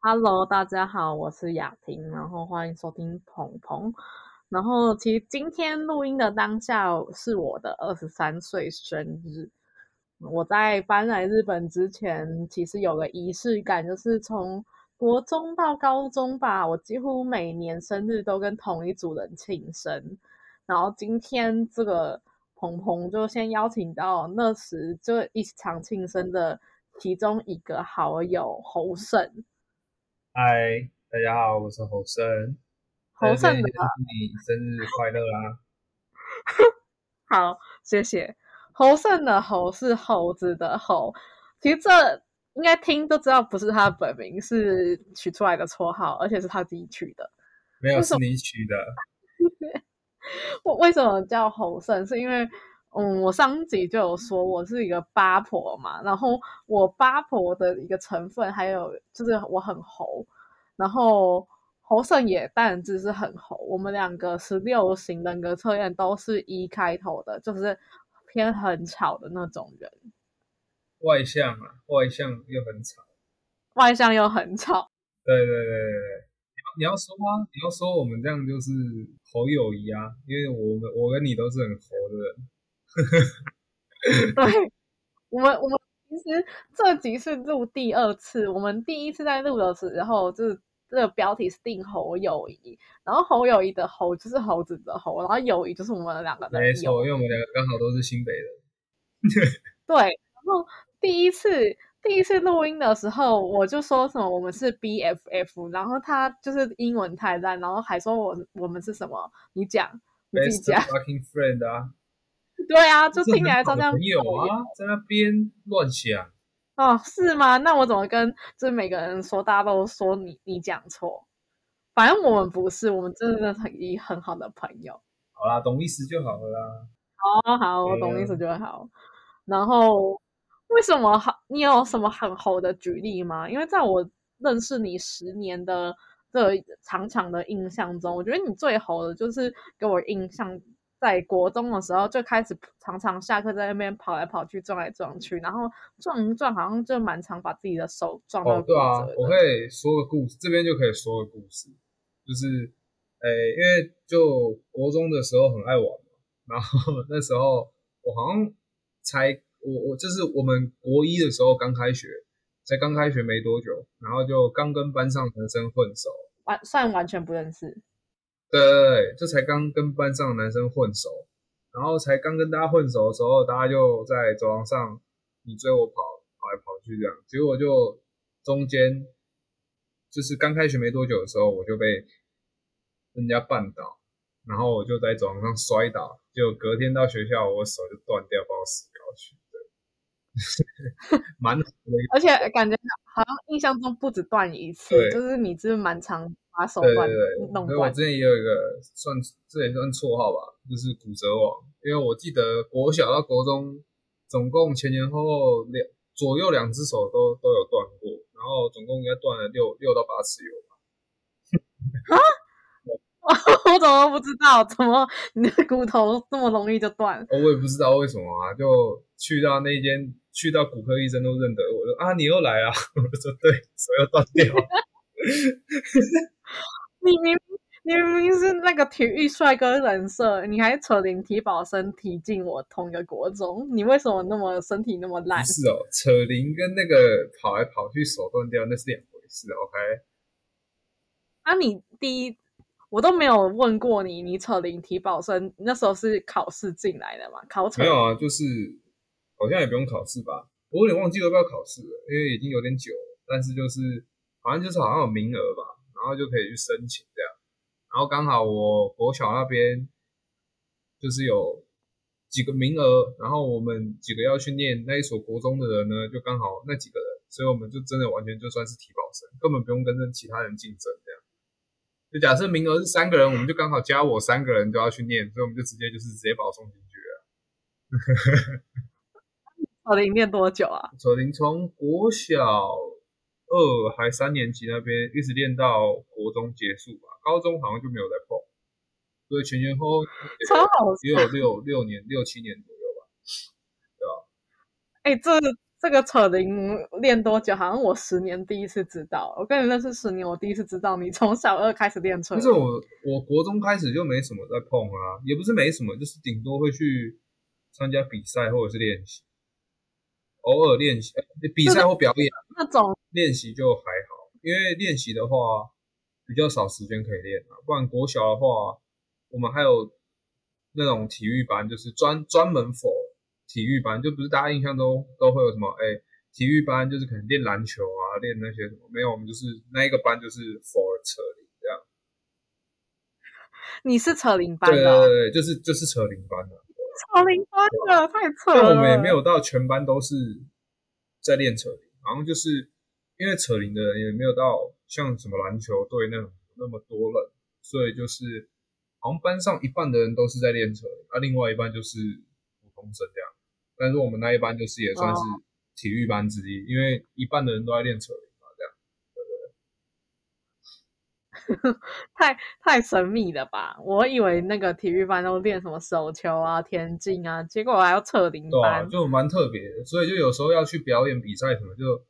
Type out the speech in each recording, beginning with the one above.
Hello，大家好，我是雅婷，然后欢迎收听鹏鹏。然后其实今天录音的当下是我的二十三岁生日。我在搬来日本之前，其实有个仪式感，就是从国中到高中吧，我几乎每年生日都跟同一组人庆生。然后今天这个鹏鹏就先邀请到那时就一场庆生的其中一个好友侯胜。嗨，大家好，我是侯胜。侯胜你生日快乐啦！好，谢谢。侯胜的侯是猴子的猴，其实这应该听都知道，不是他的本名，是取出来的绰号，而且是他自己取的。没有，是你取的。我为什么叫侯胜？是因为，嗯，我上集就有说我是一个八婆嘛，然后我八婆的一个成分，还有就是我很猴，然后侯胜也当然就是很猴。我们两个十六型人格测验都是一开头的，就是。偏很吵的那种人，外向啊，外向又很吵，外向又很吵。对对对对对，你要说啊？你要说我们这样就是猴友谊啊，因为我们我跟你都是很猴的人。对，我们我们其实这集是录第二次，我们第一次在录的时候就是。这个标题是定猴友谊，然后猴友谊的猴就是猴子的猴，然后友谊就是我们两个的。没错，因为我们两个刚好都是新北人。对，然后第一次第一次录音的时候，我就说什么我们是 BFF，然后他就是英文太烂，然后还说我我们是什么？你讲，你自己讲。Fucking friend 啊！对啊，就听起来好像朋友啊，在那边乱想。哦，是吗？那我怎么跟就是每个人说，大家都说你你讲错。反正我们不是，我们真的很一很好的朋友。好啦，懂意思就好了啦。好好，我懂意思就好。然后为什么好？你有什么很好的举例吗？因为在我认识你十年的这长长的印象中，我觉得你最猴的就是给我印象。在国中的时候就开始常常下课在那边跑来跑去撞来撞去，然后撞一撞好像就蛮常把自己的手撞到。哦，对啊，我可以说个故事，这边就可以说个故事，就是诶，因为就国中的时候很爱玩嘛，然后那时候我好像才我我就是我们国一的时候刚开学，才刚开学没多久，然后就刚跟班上男生混熟，完算完全不认识。对对对，这才刚跟班上的男生混熟，然后才刚跟大家混熟的时候，大家就在走廊上你追我跑，跑来跑去这样，结果就中间就是刚开学没多久的时候，我就被人家绊倒，然后我就在走廊上摔倒，就隔天到学校，我手就断掉，把我死掉去，对，蛮 而且感觉好像印象中不止断一次，就是你是蛮常。把手断弄断。我之前也有一个算，这也算绰号吧，就是骨折王。因为我记得国小到国中，总共前前后后两左右两只手都都有断过，然后总共应该断了六六到八次有吧。啊？我怎么不知道？怎么你的骨头这么容易就断？我也不知道为什么啊，就去到那间，去到骨科医生都认得我，说啊你又来啊，我说对，手要断掉。你明你明明是那个体育帅哥人设，你还扯零体保生体进我同一个国中，你为什么那么身体那么烂？是哦，扯铃跟那个跑来跑去手断掉那是两回事，OK？啊，你第一我都没有问过你，你扯铃体保生那时候是考试进来的嘛？考没有啊，就是好像也不用考试吧？我有点忘记要不要考试了，因为已经有点久了，但是就是好像就是好像有名额吧。然后就可以去申请这样，然后刚好我国小那边就是有几个名额，然后我们几个要去念那一所国中的人呢，就刚好那几个人，所以我们就真的完全就算是提保生，根本不用跟着其他人竞争这样。就假设名额是三个人，我们就刚好加我三个人都要去念，所以我们就直接就是直接把我送进去了。草林念多久啊？草林从国小。二还三年级那边一直练到国中结束吧，高中好像就没有再碰，所以前前后后超好，也有六六年六七年左右吧。对吧？哎，这这个扯铃练多久？好像我十年第一次知道。我跟你认识十年，我第一次知道你从小二开始练扯铃。其实我我国中开始就没什么在碰啊，也不是没什么，就是顶多会去参加比赛或者是练习，偶尔练习比赛或表演那种练习就还好，因为练习的话比较少时间可以练啊。不然国小的话，我们还有那种体育班，就是专专门 for 体育班，就不是大家印象中都会有什么哎，体育班就是可能练篮球啊，练那些什么，没有，我们就是那一个班就是 for 扯铃这样。你是扯铃班的？对对对，就是就是扯铃班的。扯铃班的太扯了。但我们也没有到全班都是在练扯铃，然后就是因为扯铃的人也没有到像什么篮球队那种那么多人，所以就是好像班上一半的人都是在练扯铃，啊，另外一半就是普通生这样。但是我们那一班就是也算是体育班之一，因为一半的人都在练扯铃嘛，这样。太太神秘了吧！我以为那个体育班都练什么手球啊、田径啊，结果还要扯铃班，就蛮特别的。所以就有时候要去表演比赛什么，就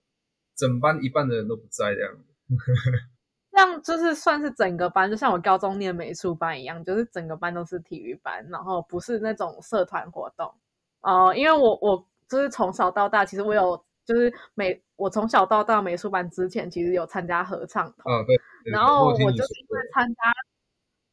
整班一半的人都不在这样。这样就是算是整个班，就像我高中念美术班一样，就是整个班都是体育班，然后不是那种社团活动。哦，因为我我就是从小到大，其实我有就是美，我从小到大美术班之前，其实有参加合唱团。啊，对。然后我就是因为参加，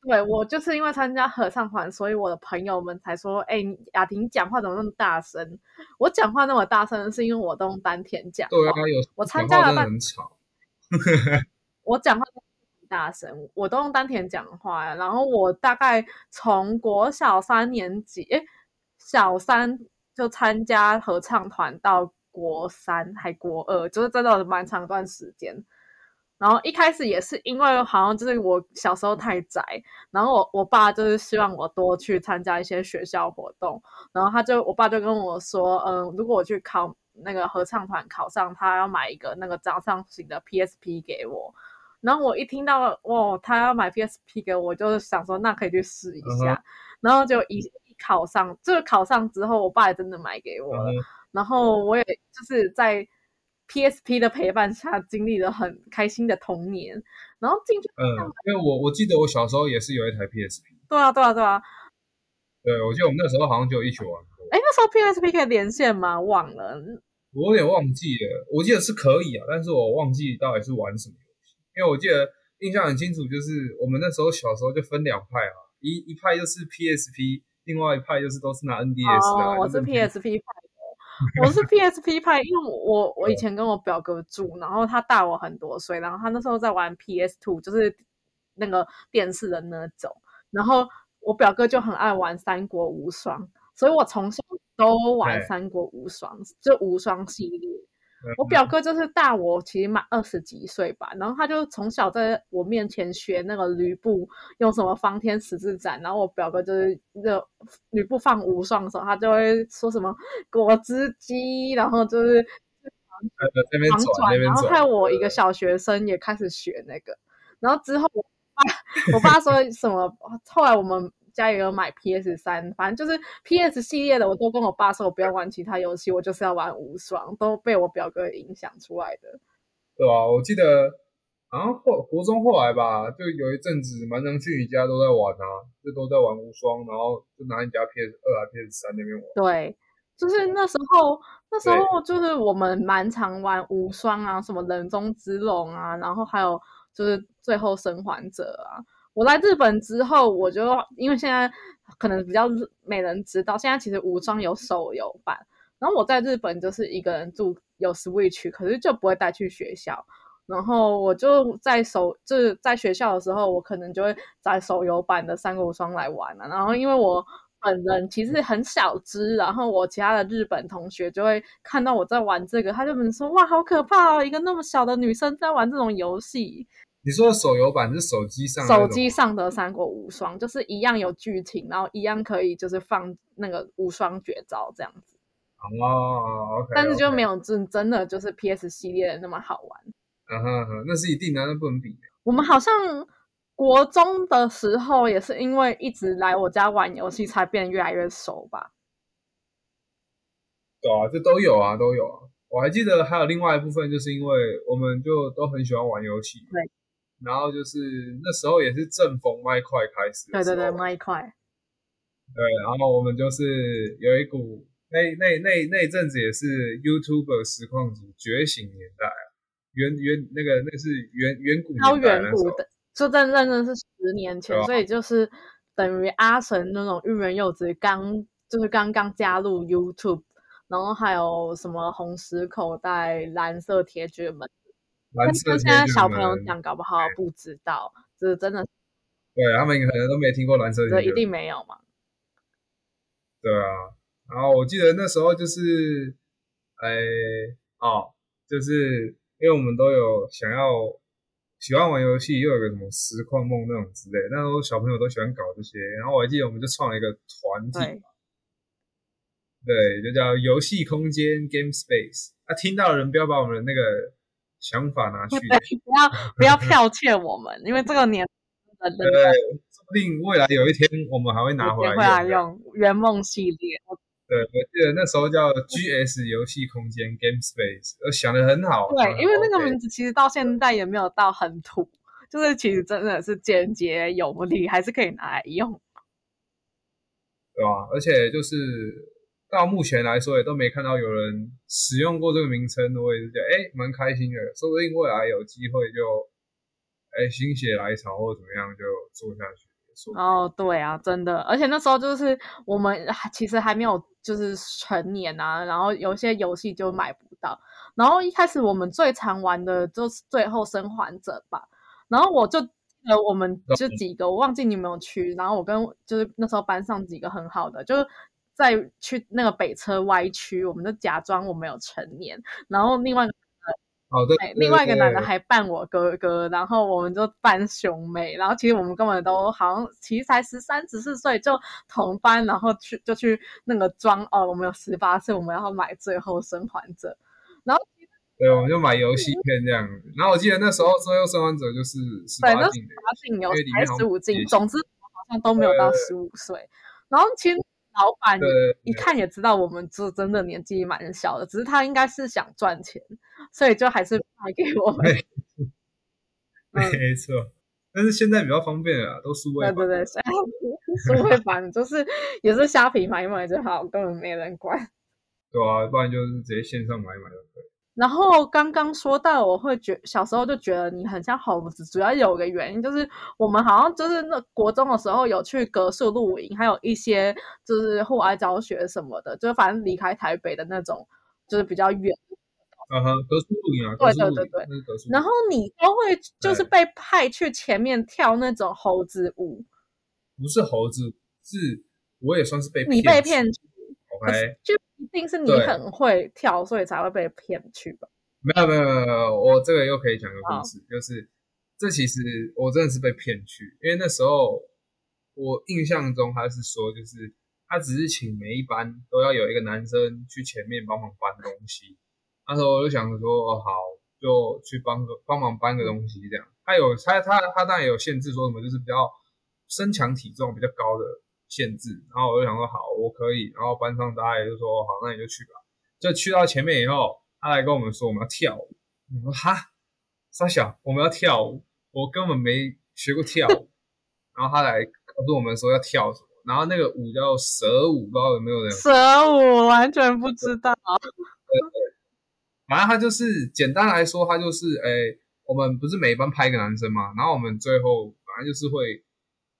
对我就是因为参加合唱团，所以我的朋友们才说：“哎，雅婷讲话怎么那么大声？”我讲话那么大声，是因为我都用丹田讲。对啊，有我参加了，很吵。我讲话很大声，我都用丹田讲话。然后我大概从国小三年级，哎。小三就参加合唱团，到国三还国二，就是真的蛮长一段时间。然后一开始也是因为好像就是我小时候太宅，然后我我爸就是希望我多去参加一些学校活动。然后他就我爸就跟我说，嗯，如果我去考那个合唱团考上，他要买一个那个掌上型的 PSP 给我。然后我一听到哇，他要买 PSP 给我，我就想说那可以去试一下。然后就一一。考上，就是考上之后，我爸也真的买给我了。然后我也就是在 PSP 的陪伴下，经历了很开心的童年。然后进去，嗯，因为我我记得我小时候也是有一台 PSP。对啊，对啊，对啊。对，我记得我们那时候好像就一起玩过。哎，那时候 PSP 可以连线吗？忘了，我有点忘记了。我记得是可以啊，但是我忘记到底是玩什么游戏。因为我记得印象很清楚，就是我们那时候小时候就分两派啊，一一派就是 PSP。另外一派就是都是拿 NDS 的，我是 PSP 派的，我是 PSP 派，因为我我以前跟我表哥住，然后他大我很多岁，然后他那时候在玩 PS Two，就是那个电视的那种，然后我表哥就很爱玩三国无双，所以我从小都玩三国无双，就无双系列。我表哥就是大我，其实满二十几岁吧，然后他就从小在我面前学那个吕布用什么方天十字斩，然后我表哥就是那吕布放无双的时候，他就会说什么果汁机，然后就是狂转，然后害我一个小学生也开始学那个，然后之后我爸我爸说什么，后来我们。家也有买 PS 三，反正就是 PS 系列的，我都跟我爸说，我不要玩其他游戏，我就是要玩无双，都被我表哥影响出来的。对啊，我记得好像后国中后来吧，就有一阵子蛮常去你家都在玩啊，就都在玩无双，然后就拿你家 PS 二啊 PS 三那边玩。对，就是那时候，那时候就是我们蛮常玩无双啊，什么人中之龙啊，然后还有就是最后生还者啊。我来日本之后，我就因为现在可能比较没人知道，现在其实无双有手游版。然后我在日本就是一个人住，有 Switch，可是就不会带去学校。然后我就在手就是在学校的时候，我可能就会在手游版的三国无双来玩了。然后因为我本人其实很小只，然后我其他的日本同学就会看到我在玩这个，他就们说：“哇，好可怕哦，一个那么小的女生在玩这种游戏。”你说手游版是手机上，手机上的三国无双就是一样有剧情，然后一样可以就是放那个无双绝招这样子。哦，但是就没有真真的就是 PS 系列的那么好玩。嗯哼哼，那是一定的，那不能比。我们好像国中的时候也是因为一直来我家玩游戏，才变越来越熟吧。对啊，这都有啊，都有啊。我还记得还有另外一部分，就是因为我们就都很喜欢玩游戏，对。然后就是那时候也是正逢麦块开始，对对对，麦块。对，然后我们就是有一股那那那那阵子也是 YouTube 实况组觉醒年代啊，远远那个那个是远远古超远古的，就真真的是十年前，所以就是等于阿神那种育人幼稚刚就是刚刚加入 YouTube。然后还有什么红石口袋、蓝色铁卷门，蓝色现在小朋友讲搞不好不知道，这真的，对他们可能都没听过蓝色铁卷，这一定没有嘛？对啊，然后我记得那时候就是，哎，哦，就是因为我们都有想要喜欢玩游戏，又有个什么实况梦那种之类，那时候小朋友都喜欢搞这些，然后我还记得我们就创了一个团体。对，就叫游戏空间 Game Space。啊，听到的人不要把我们的那个想法拿去，不要 不要剽窃我们，因为这个年，对，说不定未来有一天我们还会拿回来用圆梦系列。对，我记得那时候叫 GS 游戏空间 Game Space，我想的很好。对，因为那个名字其实到现在也没有到很土，就是其实真的是简洁有力，还是可以拿来用。对啊？而且就是。到目前来说，也都没看到有人使用过这个名称，我也是觉得哎，蛮开心的。说不定未来有机会就，哎，心血来潮或怎么样就做下去。哦，对啊，真的，而且那时候就是我们其实还没有就是成年啊，然后有些游戏就买不到。然后一开始我们最常玩的就是《最后生还者》吧。然后我就呃，我们就几个，我忘记你有没有去。然后我跟就是那时候班上几个很好的，就是。再去那个北车歪区，我们就假装我没有成年，然后另外哦对，另外一个男的还扮我哥哥，然后我们就扮兄妹，然后其实我们根本都好像其实才十三十四岁就同班，然后去就去那个装哦，我们有十八岁，我们要买最后生还者，然后对，我们就买游戏片这样，然后我记得那时候最后生还者就是十八禁的，十八禁有还十五禁，总之好像都没有到十五岁，然后其实。老板一看也知道我们这真的年纪蛮小的，只是他应该是想赚钱，所以就还是卖给我们。没错，但是现在比较方便啊，都数位版。对对对，数位版就是也是虾皮买一买就好，根本没人管。对啊，不然就是直接线上买一买就可以。然后刚刚说到，我会觉小时候就觉得你很像猴子，主要有个原因就是我们好像就是那国中的时候有去格数露营，还有一些就是户外教学什么的，就反正离开台北的那种，就是比较远。嗯哼，格树露营啊，对对对对。然后你都会就是被派去前面跳那种猴子舞，不是猴子，是我也算是被你被骗。OK，就。一定是你很会跳，所以才会被骗去吧？没有没有没有，我这个又可以讲个故事，就是这其实我真的是被骗去，因为那时候我印象中他是说，就是他只是请每一班都要有一个男生去前面帮忙搬东西。那时候我就想说，哦好，就去帮个帮忙搬个东西这样。他有他他他当然有限制，说什么就是比较身强体重比较高的。限制，然后我就想说好，我可以，然后班上大家也就说好，那你就去吧。就去到前面以后，他来跟我们说我们要跳舞。我说哈，傻小，我们要跳舞，我根本没学过跳舞。然后他来告诉我们说要跳什么，然后那个舞叫蛇舞，不知道有没有人？蛇舞完全不知道。对对，反正他就是简单来说，他就是哎，我们不是每班拍一个男生嘛，然后我们最后反正就是会。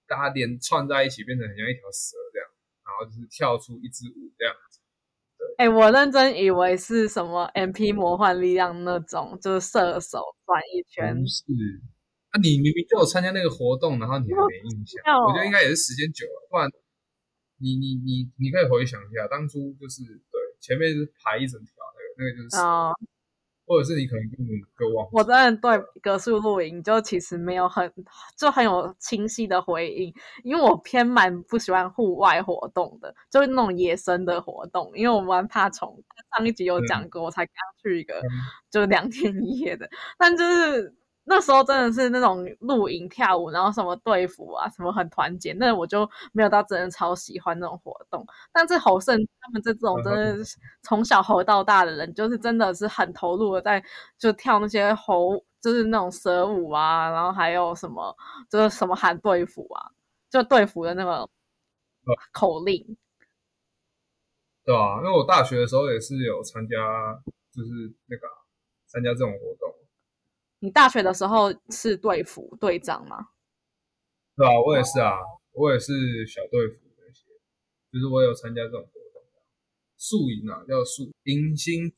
大家连串在一起，变成很像一条蛇这样，然后就是跳出一支舞这样子。对，哎，我认真以为是什么 M P 魔幻力量那种，就是射手转一圈。不是，啊，你明明就有参加那个活动，然后你还没印象？我觉得应该也是时间久了，不然你你你你可以回想一下，当初就是对前面是排一整条那个，那个就是啊。或者是你可能根本就忘。我真的对格数露营就其实没有很就很有清晰的回应，因为我偏蛮不喜欢户外活动的，就是那种野生的活动。因为我蛮怕虫，上一集有讲过，我才刚去一个就两天一夜的，但就是那时候真的是那种露营跳舞，然后什么队服啊，什么很团结，那我就没有到真的超喜欢那种活动。但是侯胜他们这种真的是从小猴到大的人，就是真的是很投入的在就跳那些猴，就是那种蛇舞啊，然后还有什么就是什么喊队服啊，就队服的那个口令。对啊，因为我大学的时候也是有参加，就是那个参加这种活动。你大学的时候是队服队长吗？对啊，我也是啊，我也是小队服那些，就是我有参加这种活动，宿营啊，叫宿迎新。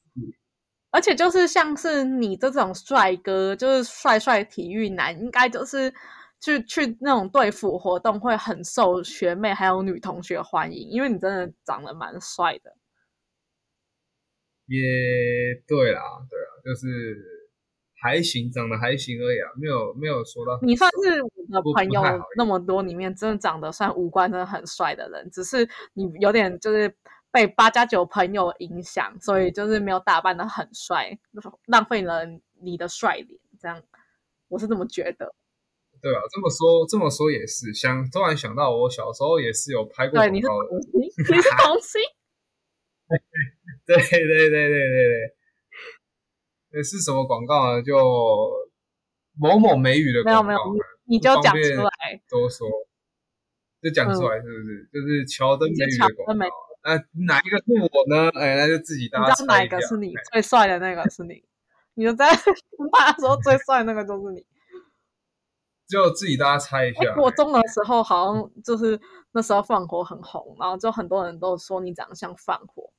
而且就是像是你这种帅哥，就是帅帅体育男，应该就是去去那种队服活动会很受学妹还有女同学欢迎，因为你真的长得蛮帅的。也对啦，对啊，就是。还行，长得还行而已啊，没有没有说到。你算是我的朋友那么多里面，真的长得算五官真的很帅的人，只是你有点就是被八加九朋友影响，所以就是没有打扮的很帅，浪费了你的帅脸。这样，我是这么觉得。对啊，这么说这么说也是，想突然想到我小时候也是有拍过广告的。你是童星？你是童星？对对对对对对。那是什么广告呢？就某某美语的广告，没有没有，你就讲出来，多说，就讲出来，是不是？就是乔登美语的广告。呃，哪一个是我呢？哎，那就自己大家猜一下。哪一个是你最帅的那个是你？你就在 他说最帅那个就是你，就自己大家猜一下。国中的时候好像就是那时候放火很红，然后就很多人都说你长得像放火。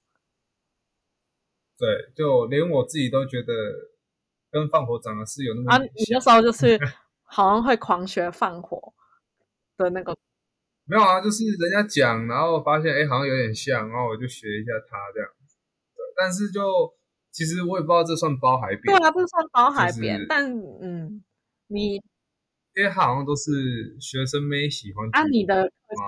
对，就连我自己都觉得跟放火长得是有那么啊，你那时候就是 好像会狂学放火的那个，没有啊，就是人家讲，然后发现哎，好像有点像，然后我就学一下他这样子。对，但是就其实我也不知道这算包海扁，对啊，这算包海扁，但嗯，你因为他好像都是学生妹喜欢啊，你的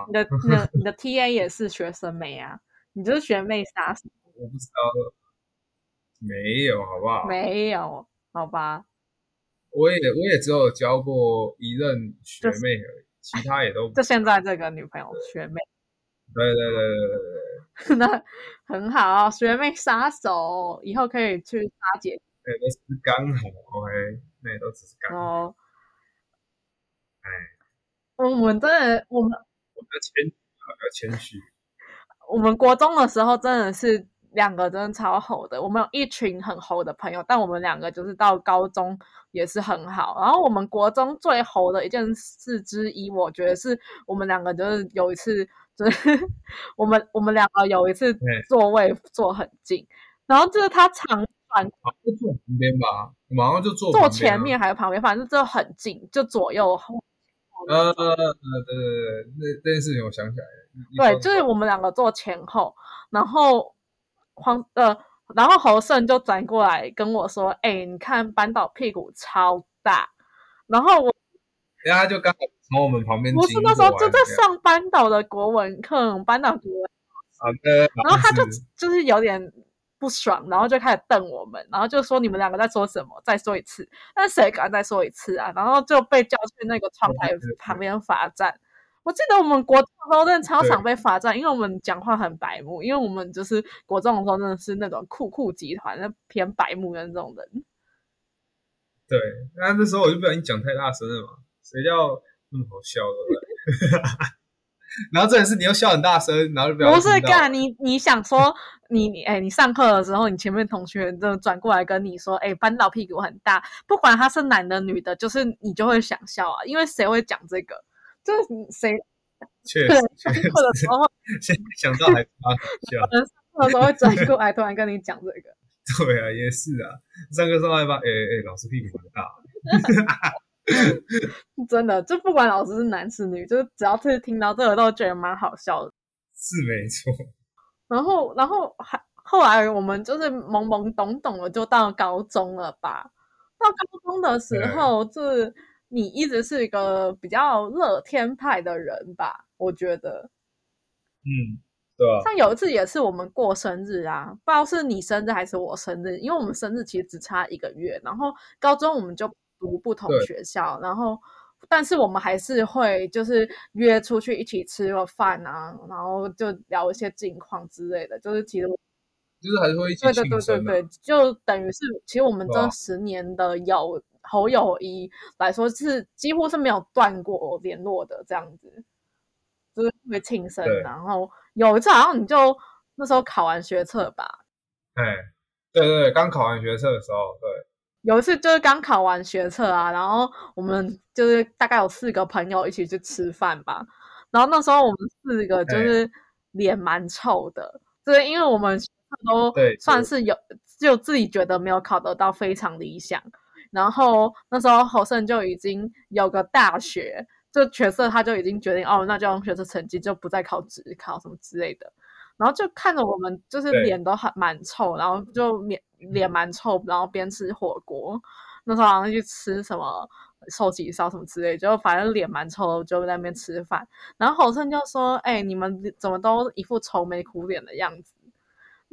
你的你的你的 T A 也是学生妹啊，你就是学妹杀手，我不知道。没有，好不好？没有，好吧。我也我也只有交过一任学妹而已，其他也都 就现在这个女朋友学妹。对对对对对对 那很好，学妹杀手，以后可以去杀姐。对，都是刚好，OK，那也都只是刚好。哎，我们真的，我们我的谦比较谦虚。我们国中的时候真的是。两个真的超好的，我们有一群很猴的朋友，但我们两个就是到高中也是很好。然后我们国中最猴的一件事之一，我觉得是我们两个就是有一次，就是 我们我们两个有一次座位坐很近，然后就是他长转，就坐旁边吧，马上就坐坐前面还是旁边，反正就很近，就左右后。呃呃呃，对对对，那那件事情我想起来了，对，就是我们两个坐前后，然后。黄呃，然后侯胜就转过来跟我说：“哎，你看班导屁股超大。”然后我，然后就刚好从我们旁边，不是那时候就在上班导的国文课，班导国文。好的。然后他就就是有点不爽，然后就开始瞪我们，然后就说：“你们两个在说什么？再说一次。”那谁敢再说一次啊？然后就被叫去那个窗台旁边罚站。我记得我们国中的时候真的超常被罚站，因为我们讲话很白目，因为我们就是国中的时候真的是那种酷酷集团，那偏白目的那种人。对，那那时候我就不小心讲太大声了嘛，谁叫那么好笑的？然后这也是你又笑很大声，然后就不不是干你你想说你你哎，你上课的时候，你前面同学就转过来跟你说，哎，班导屁股很大，不管他是男的女的，就是你就会想笑啊，因为谁会讲这个？就是谁，确实，或者时候现想到还发笑，可能上课的时候会转过来突然跟你讲这个。对啊，也是啊，上课时候还发，哎哎，老师屁股很大。真的，就不管老师是男是女，就是只要是听到这个，都觉得蛮好笑的。是没错。然后，然后还后来我们就是懵懵懂懂的，就到高中了吧？到高中的时候是。你一直是一个比较乐天派的人吧？我觉得，嗯，对啊。像有一次也是我们过生日啊，不知道是你生日还是我生日，因为我们生日其实只差一个月。然后高中我们就读不同学校，然后但是我们还是会就是约出去一起吃个饭啊，然后就聊一些近况之类的，就是其实就是还是会一起对对对对。对，就等于是其实我们这十年的友好友谊来说是几乎是没有断过联络的这样子，就是会庆生，然后有一次好像你就那时候考完学测吧，哎，对对对，刚考完学测的时候，对。有一次就是刚考完学测啊，然后我们就是大概有四个朋友一起去吃饭吧，然后那时候我们四个就是脸蛮臭的，就是因为我们都对。算是有就自己觉得没有考得到非常理想，然后那时候侯胜就已经有个大学，就学测他就已经决定哦，那就用学测成绩就不再考职考什么之类的。然后就看着我们，就是脸都很蛮臭，然后就脸脸蛮臭，然后边吃火锅，那时候好像去吃什么寿喜烧什么之类，就反正脸蛮臭的，就在那边吃饭。然后侯胜就说：“哎、你们怎么都一副愁眉苦脸的样子？”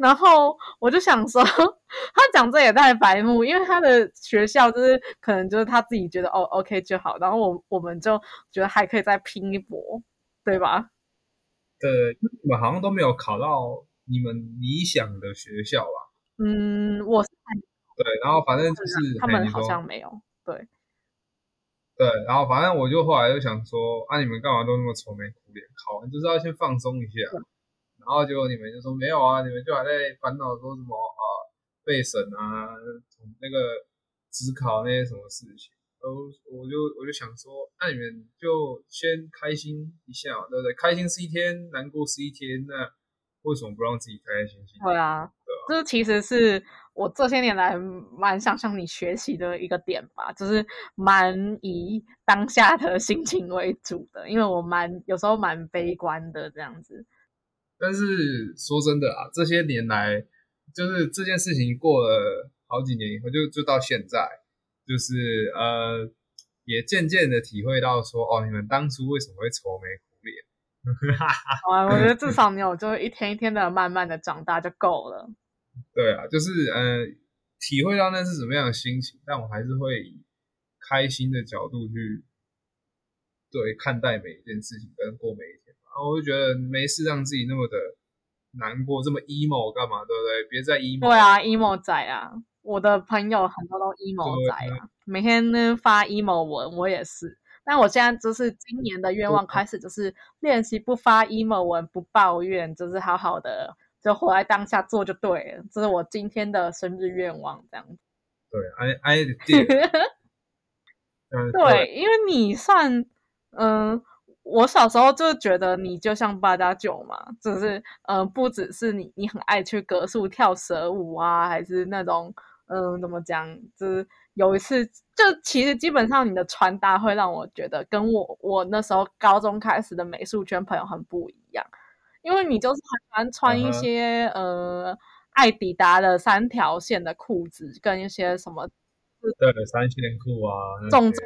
然后我就想说，他讲这也太白目，因为他的学校就是可能就是他自己觉得哦 OK 就好，然后我我们就觉得还可以再拼一搏，对吧？对，你们好像都没有考到你们理想的学校吧？嗯，我对，然后反正就是他们好像没有，对。对，然后反正我就后来就想说，啊，你们干嘛都那么愁眉苦脸？考完就是要先放松一下。然后结果你们就说没有啊，你们就还在烦恼说什么啊备审啊，那个职考那些什么事情。然后我就我就想说，那你们就先开心一下，对不对？开心是一天，难过是一天，那为什么不让自己开开心心？对啊，这其实是我这些年来蛮想向你学习的一个点吧，就是蛮以当下的心情为主的，因为我蛮有时候蛮悲观的这样子。但是说真的啊，这些年来，就是这件事情过了好几年以后，就就到现在，就是呃，也渐渐的体会到说，哦，你们当初为什么会愁眉苦脸？好啊，我觉得至少你有就是一天一天的慢慢的长大就够了。对啊，就是呃，体会到那是什么样的心情，但我还是会以开心的角度去对看待每一件事情跟过每一天吧。然后我就觉得没事让自己那么的难过，这么 emo 干嘛，对不对？别再 emo。对啊，emo 仔啊，我的朋友很多都 emo 对仔啊，每天呢发 emo 文，我也是。但我现在就是今年的愿望开始就是练习不发 emo 文，不抱怨，就是好好的就活在当下做就对了。这是我今天的生日愿望，这样子。对，I I did。嗯，对，因为你算，嗯、我小时候就觉得你就像八加九嘛，就是，嗯、呃，不只是你，你很爱去格数跳蛇舞啊，还是那种，嗯、怎么讲，就是有一次，就其实基本上你的穿搭会让我觉得跟我我那时候高中开始的美术圈朋友很不一样，因为你就是很喜欢穿一些、呃艾迪达的三条线的裤子，跟一些什么对三线裤啊，那重些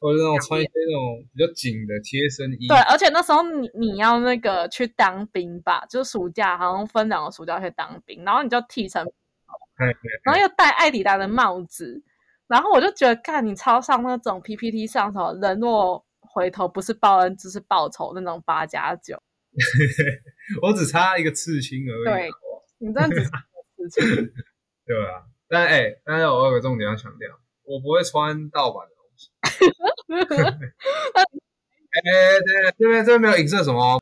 或者那种穿一些那种比较紧的贴身衣，对，而且那时候你你要那个去当兵吧，就是暑假好像分两个暑假去当兵，然后你就剃成，嘿嘿然后又戴艾迪达的帽子，然后我就觉得，看你超上那种 PPT 上头人若回头不是报恩就是报仇那种八加九，我只差一个刺青而已，对你真的只是事情。对啊？但哎、但是我有个重点要强调，我不会穿盗版的。哎、对，这边这边没有影射什么哦。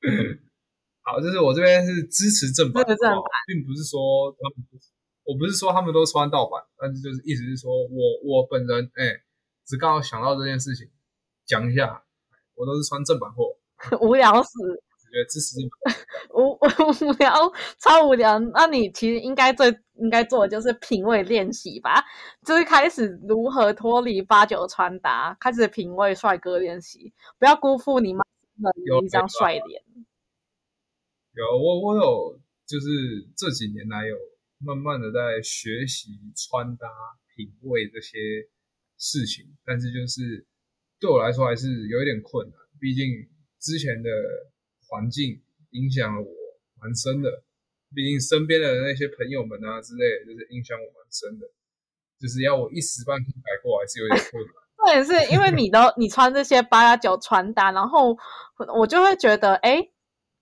好，就是我这边是支持正版，并不是说他们，我不是说他们都穿盗版，但是就是意思是说我我本人哎、只刚好想到这件事情，讲一下，我都是穿正版货，无聊死，觉得支持正版。无无聊，超无聊。那你其实应该最应该做的就是品味练习吧，就是开始如何脱离八九穿搭，开始品味帅哥练习，不要辜负你妈的有一张帅脸。有我我有就是这几年来有慢慢的在学习穿搭品味这些事情，但是就是对我来说还是有一点困难，毕竟之前的环境影响了我蛮深的，毕竟身边的那些朋友们啊之类的，就是影响我蛮深的。就是要我一时半刻改过还是有点困难。重点是因为你都你穿这些八加九穿搭，然后我就会觉得，哎，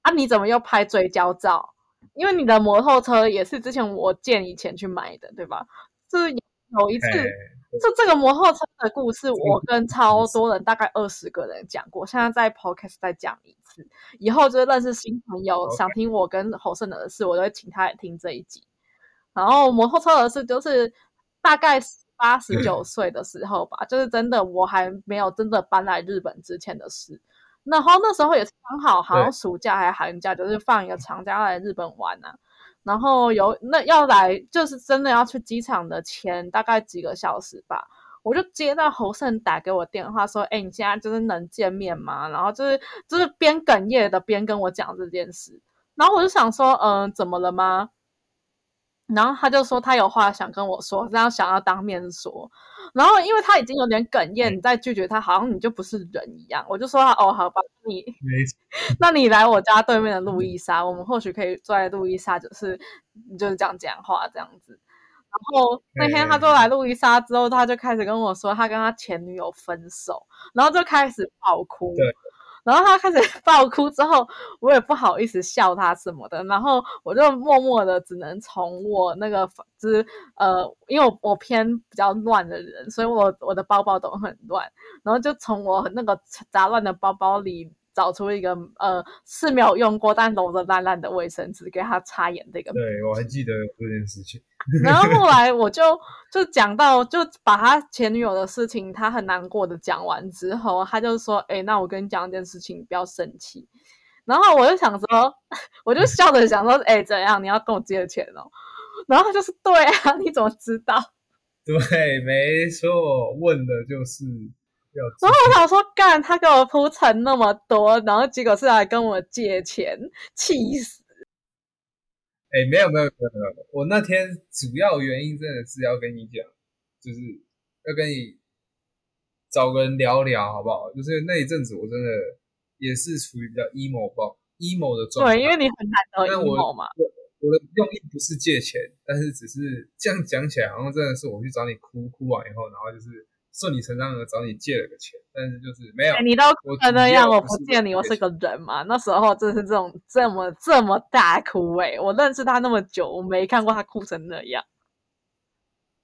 啊你怎么又拍追焦照？因为你的摩托车也是之前我借你钱去买的，对吧？就是有一次，就这个摩托车的故事，我跟超多人，大概二十个人讲过，现在在 podcast 再讲一次。以后就是认识新朋友，想听我跟侯胜的事，我都会请他来听这一集。然后摩托车的事，就是大概八十九岁的时候吧，就是真的我还没有真的搬来日本之前的事。然后那时候也是刚好，好像暑假还是寒假，就是放一个长假来日本玩啊。然后有那要来，就是真的要去机场的前大概几个小时吧，我就接到侯胜打给我电话说：“哎，你现在就是能见面吗？”然后就是就是边哽咽的边跟我讲这件事。然后我就想说：“嗯，怎么了吗？”然后他就说他有话想跟我说，这样想要当面说。然后因为他已经有点哽咽，你再拒绝他，好像你就不是人一样。我就说哦，好吧，你，那你来我家对面的路易莎，我们或许可以坐在路易莎，就是就是这样讲话这样子。然后那天他坐来路易莎之后，他就开始跟我说他跟他前女友分手，然后就开始爆哭。然后他开始 爆哭之后，我也不好意思笑他什么的，然后我就默默的只能从我那个就是呃，因为我我偏比较乱的人，所以我我的包包都很乱，然后就从我那个杂乱的包包里。找出一个呃是没有用过但揉的烂烂的卫生纸给他擦眼的一个。对，我还记得这件事情。然后后来我就就讲到就把他前女友的事情，他很难过的讲完之后，他就说：“哎，那我跟你讲一件事情，不要生气。”然后我就想说，我就笑着想说：“哎，怎样？你要跟我借钱哦？” 然后他就是：“对啊，你怎么知道？”对，没错，问的就是。然后我想说，干他给我铺陈那么多，然后结果是来跟我借钱，气死！哎，没有没有没有没有，我那天主要原因真的是要跟你讲，就是要跟你找个人聊聊，好不好？就是那一阵子我真的也是处于比较 emo 爆 emo 的状态，对，因为你很难得 emo 嘛。我的用意不是借钱，但是只是这样讲起来，好像真的是我去找你哭，哭完以后，然后就是。顺理成章的找你借了个钱，但是就是没有。你都哭成那样，我不借你，我是个人嘛？那时候真是这种这么这么大哭哎！我认识他那么久，我没看过他哭成那样。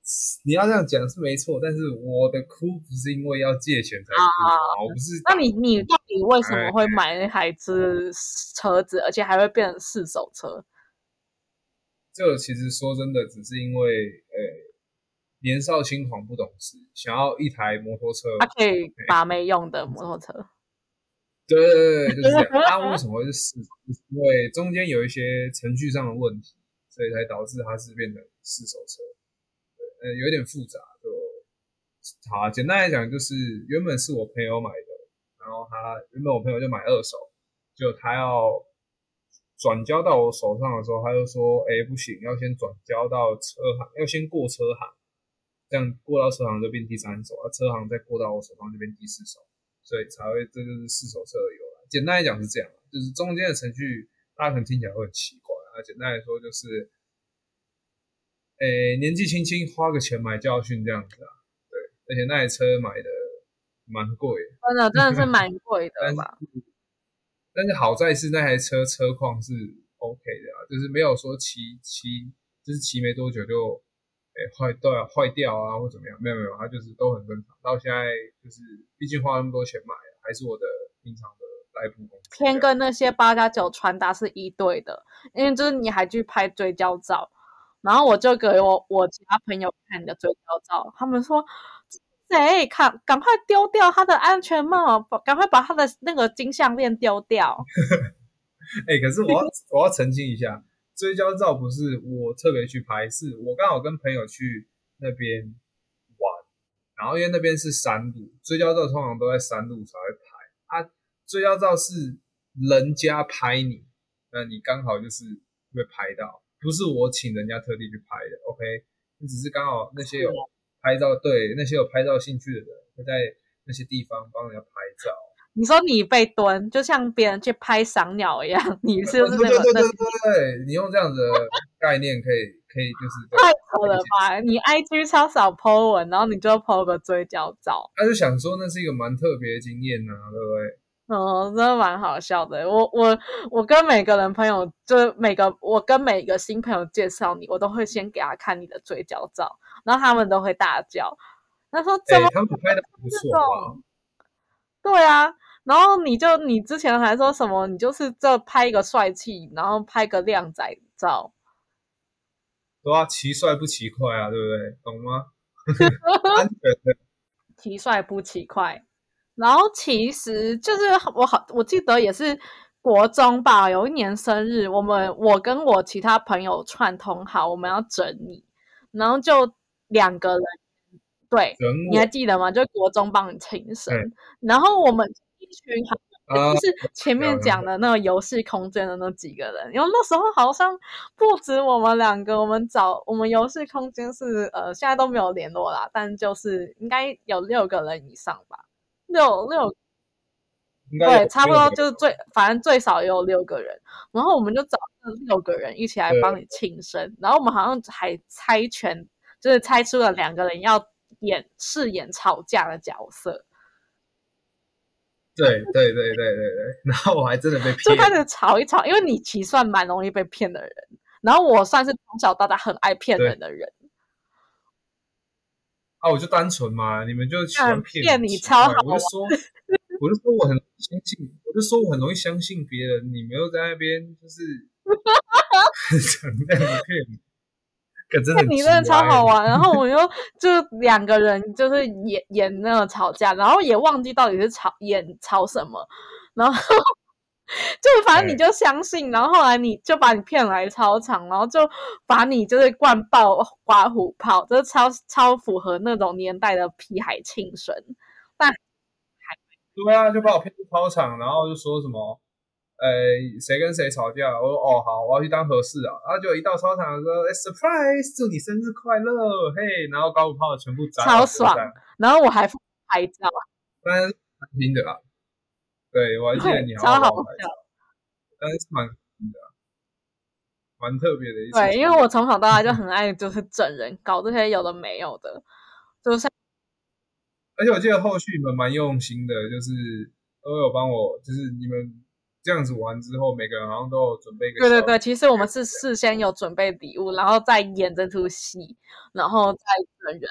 你要这样讲是没错，但是我的哭不是因为要借钱才哭，我不是。那你你到底为什么会买那台车车子，而且还会变成四手车？这其实说真的，只是因为诶。年少轻狂不懂事，想要一台摩托车，他可以把妹用的摩托车。对对对，就是这样。他为什么会是四手？因为中间有一些程序上的问题，所以才导致它是变成四手车。对，呃，有点复杂。就好，简单来讲，就是原本是我朋友买的，然后他原本我朋友就买二手，就他要转交到我手上的时候，他就说：“哎，不行，要先转交到车行，要先过车行。”这样过到车行就变第三手，啊，车行再过到我手上就变第四手，所以才会这就是四手车的由来。简单来讲是这样，就是中间的程序大家可能听起来会很奇怪啊。简单来说就是，诶，年纪轻轻花个钱买教训这样子啊。对，而且那台车买的蛮贵，真的真的是蛮贵的吧？但是好在是那台车车况是 OK 的啊，就是没有说骑骑就是骑没多久就。哎，坏掉啊，坏掉啊，或怎么样？没有没有，它就是都很正常。到现在就是，毕竟花那么多钱买，还是我的平常的来补工。天跟那些八加九穿搭是一对的，因为就是你还去拍追焦照，然后我就给我我其他朋友看你的追焦照，他们说谁看，赶快丢掉他的安全帽，赶快把他的那个金项链丢掉。哎，可是我要我要澄清一下。追焦照不是我特别去拍，是我刚好跟朋友去那边玩，然后因为那边是山路，追焦照通常都在山路才会拍。啊，追焦照是人家拍你，那你刚好就是会拍到，不是我请人家特地去拍的。OK，你只是刚好那些有拍照，对那些有拍照兴趣的人会在那些地方帮人家拍照。你说你被蹲，就像别人去拍赏鸟一样，你是不是？对对对对对，你用这样子的概念可以可以就是太扯了吧？你 IG 超少 po 文，然后你就 po 个追焦照，他就想说那是一个蛮特别的经验呐、对不对？哦，真的蛮好笑的。我我我跟每个人朋友，就是每个我跟每个新朋友介绍你，我都会先给他看你的追焦照，然后他们都会大叫，他说怎哎、么他们拍的不错啊？对啊？然后你就你之前还说什么，你就是这拍一个帅气，然后拍个靓仔照，对啊，奇帅不奇快啊，对不对？懂吗？安全的，奇帅不奇快。然后其实就是我好，我记得也是国中吧，有一年生日，我们我跟我其他朋友串通好，我们要整你，然后就两个人，对，人你还我记得吗？就国中帮你庆生，嗯然后我们一群就，是前面讲的那个游戏空间的那几个人，因为那时候好像不止我们两个，我们找我们游戏空间是呃现在都没有联络啦，但就是应该有六个人以上吧，六六对，差不多就是最反正最少也有六个人，然后我们就找了六个人一起来帮你庆生，然后我们好像还猜拳，就是猜出了两个人要演饰演吵架的角色。对对对对对对，然后我还真的被骗，就开始吵一吵，因为你其实算蛮容易被骗的人，然后我算是从小到大很爱骗人的人，啊，我就单纯嘛，你们就喜欢骗骗你超好我就说，我就说我很相信，我就说我很容易相信别人，你们又在那边就是 讲这样骗你，可真的你真的超好玩。然后我又就两个人就是演演那个吵架，然后也忘记到底是吵演吵什么，然后 就反正你就相信，然后后来你就把你骗来操场，然后就把你就是灌爆刮胡泡，就是超超符合那种年代的屁孩庆生。对啊，就把我骗去操场，然后就说什么，呃，谁跟谁吵架？我说哦好，我要去当和事啊。然后就一到操场说，哎，surprise，祝你生日快乐，嘿，然后高五炮全部砸超爽然后我还附拍照，当然是蛮拼的啦。对，我还记得你好好好拍照笑。但是蛮拼的啊，蛮特别的一次。对，因为我从小到大就 很爱就是整人，搞这些有的没有的，就是而且我记得后续你们蛮用心的，就是都有帮我，就是你们这样子玩之后，每个人好像都有准备一个对对对，其实我们是事先有准备礼物，然后再演这出戏，然后再整人，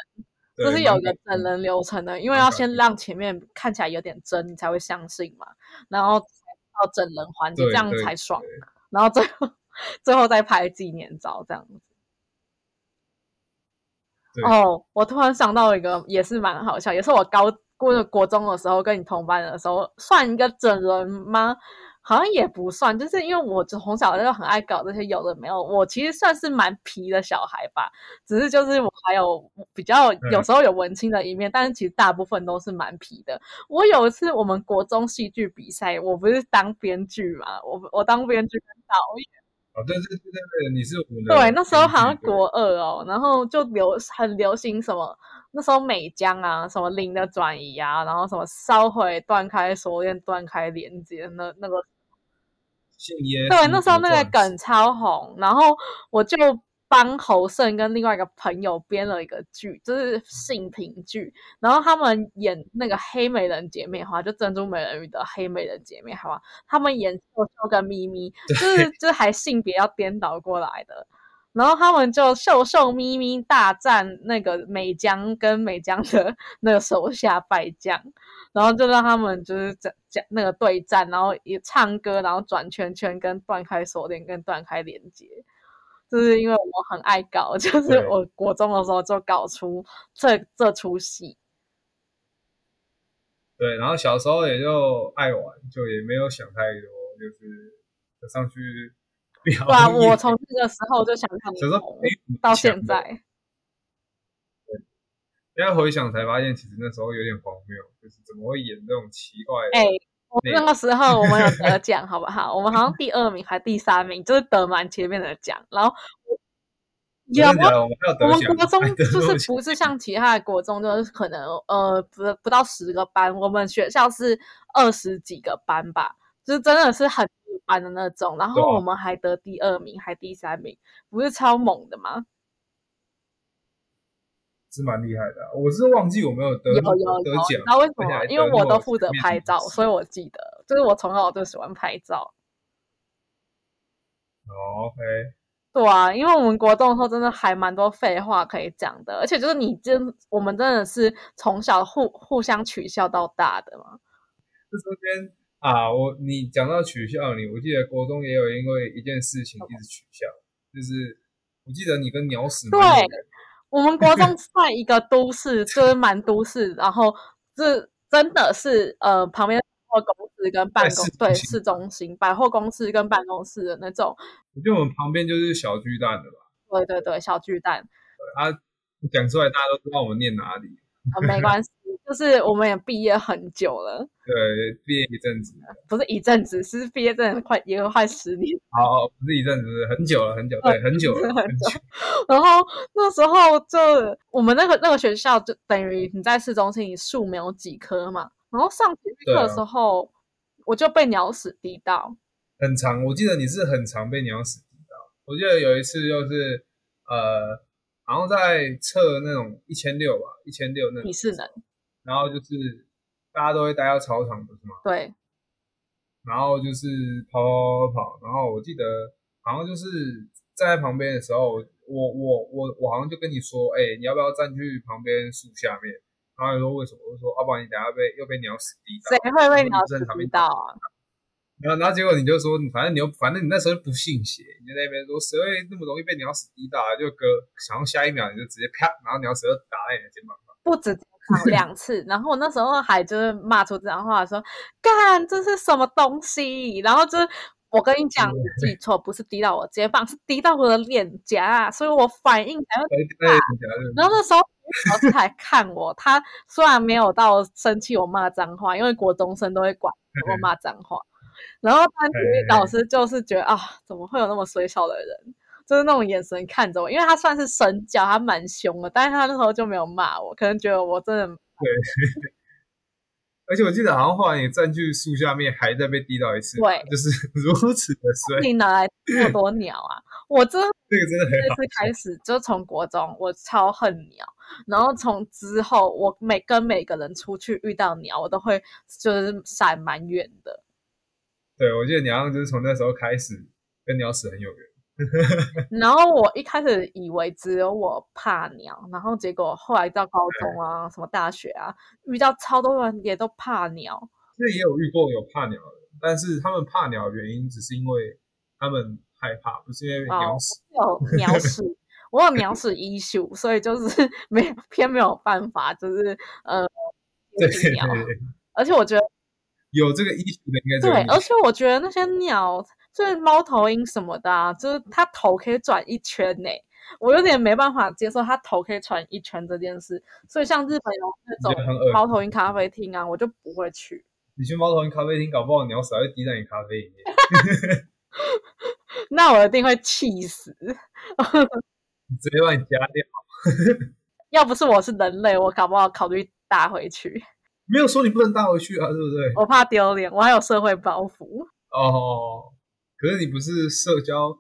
对就是有一个整人流程的，因为要先让前面看起来有点真，你才会相信嘛，然后到整人环节，对这样才爽对，然后最后 最后再拍纪念照这样子。哦，我突然想到一个，也是蛮好笑，也是我高过国中的时候跟你同班的时候，算一个整人吗？好像也不算，就是因为我从小就很爱搞这些有的没有，我其实算是蛮皮的小孩吧，只是就是我还有比较有时候有文青的一面，但是其实大部分都是蛮皮的。我有一次我们国中戏剧比赛，我不是当编剧嘛，我我当编剧跟导演。哦，对对对对对，你是我们的对，那时候好像国二哦，然后就流很流行什么，那时候美江啊，什么零的转移啊，然后什么烧毁、断开锁链、断开连接，那那个信耶对，那时候那个梗超红，然后我就帮侯胜跟另外一个朋友编了一个剧，就是性平剧，然后他们演那个黑美人姐妹花，就珍珠美人鱼的黑美人姐妹花，他们演秀秀跟咪咪，就是就是还性别要颠倒过来的。然后他们就秀秀咪咪大战那个美江跟美江的 那个手下败将，然后就让他们就是讲讲那个对战，然后也唱歌，然后转圈圈跟断开锁链跟断开连接，就是因为我很爱搞，就是我国中的时候就搞出这这出戏。对，然后小时候也就爱玩，就也没有想太多，就是上去表对啊，我从那个时候就想看你小时候红没什么到现在。现在回想才发现，其实那时候有点荒谬，就是怎么会演这种奇怪的？哎、我那那个时候我们有得 奖，好不好？我们好像第二名还第三名，就是得蛮前面的奖。然后我有我，们国中就是不是像其他的国中，就是可能呃不不到十个班，我们学校是二十几个班吧，就是真的是很一般的那种。然后我们还得第二名，还第三名，不是超猛的吗？是蛮厉害的啊、我是忘记我没有得有有有，得奖那，为什？么因为我都负责拍照，所以我记得，就是我从小就喜欢拍照。哦，OK，对啊，因为我们国中的时候真的还蛮多废话可以讲的，而且就是你真我们真的是从小互互相取笑到大的嘛。这中间啊，我你讲到取笑你，我记得国中也有因为一件事情一直取笑，就是我记得你跟鸟屎对我们国中在一个都市，就是蛮都市，然后这真的是呃旁边百货公司跟办公对市中心百货公司跟办公室的那种，我觉得我们旁边就是小巨蛋的吧，对对对小巨蛋，对啊，讲出来大家都知道我们念哪里，啊没关系，就是我们也毕业很久了，对，毕业一阵子，不是一阵子，是毕业真的快也快十年。好，不是一阵子，很久了，很久，对，很久了，很很久，然后那时候就我们那个那个学校就等于你在市中心，你树没有几棵嘛。然后上体育课的时候，我就被鸟屎滴到。很长，我记得你是很常被鸟屎滴到。我记得有一次就是呃，然后在测那种一千六吧，一千六那种体适能，然后就是大家都会待到操场，不是吗？对然后就是跑跑跑跑，然后我记得好像就是站在旁边的时候，我我我我好像就跟你说，哎、你要不要站去旁边树下面？然后你说为什么？我就说，要、不然你等下被又被鸟屎滴到谁。会被鸟屎滴到啊？然后，然后结果你就说，反正你又反正你那时候不信邪，你就在那边说谁会那么容易被鸟屎滴到啊？就哥，然后下一秒你就直接啪，然后鸟屎就打在你的肩膀上。不止两次，然后我那时候还就是骂出这样的话，说干这是什么东西？然后就是我跟你讲，你记错，不是滴到我肩膀，是滴到我的脸颊，所以我反应才会对对，对然后那时候老师还看我，他虽然没有到生气我骂脏话，因为国中生都会管我骂脏话，然后但是老师就是觉得啊，怎么会有那么水小的人？就是那种眼神看着我，因为他算是神教，他蛮凶的，但是他那时候就没有骂我，可能觉得我真的对 而且我记得好像后来你站去树下面，还在被滴到一次，对就是 如此的 衰，你哪来那么多鸟啊？我真的这个真的很好这次开始就从国中我超恨鸟，然后从之后我每跟每个人出去遇到鸟，我都会就是闪蛮远的。对，我记得你好像就是从那时候开始跟鸟屎很有缘。然后我一开始以为只有我怕鸟，然后结果后来到高中啊，什么大学啊，遇到超多人也都怕鸟。其实也有遇过有怕鸟的，但是他们怕鸟的原因只是因为他们害怕，不是因为鸟屎。有鸟屎，我有鸟屎 issue，所以就是没有偏没有办法，就是呃 对鸟。而且我觉得有这个意识的应该对，而且我觉得那些鸟，就是猫头鹰什么的啊，就是它头可以转一圈呢、我有点没办法接受它头可以转一圈这件事。所以像日本有那种猫头鹰咖啡厅啊，我就不会去。你去猫头鹰咖啡厅，搞不好鸟屎还会滴在你咖啡里面，那我一定会气死。直接把你夹掉。要不是我是人类，我搞不好考虑搭回去。没有说你不能带回去啊，对不对？我怕丢脸，我还有社会包袱。哦，可是你不是社交，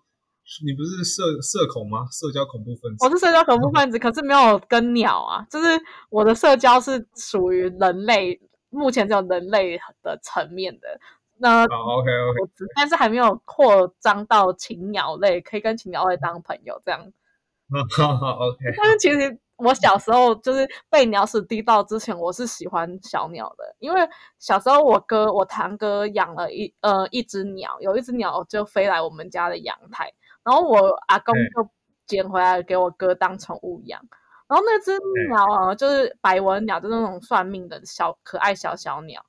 你不是社社恐吗？社交恐怖分子我。是社交恐怖分子，可是没有跟鸟啊，就是我的社交是属于人类，目前只有人类的层面的。那好，OK OK，但是还没有扩张到禽鸟类，可以跟禽鸟类当朋友这样。好好 OK，但是其实我小时候就是被鸟屎滴到之前，我是喜欢小鸟的，因为小时候我哥我堂哥养了一呃一只鸟，有一只鸟就飞来我们家的阳台，然后我阿公就捡回来给我哥当宠物养。然后那只鸟啊，就是白纹鸟，就是那种算命的小可爱小小鸟。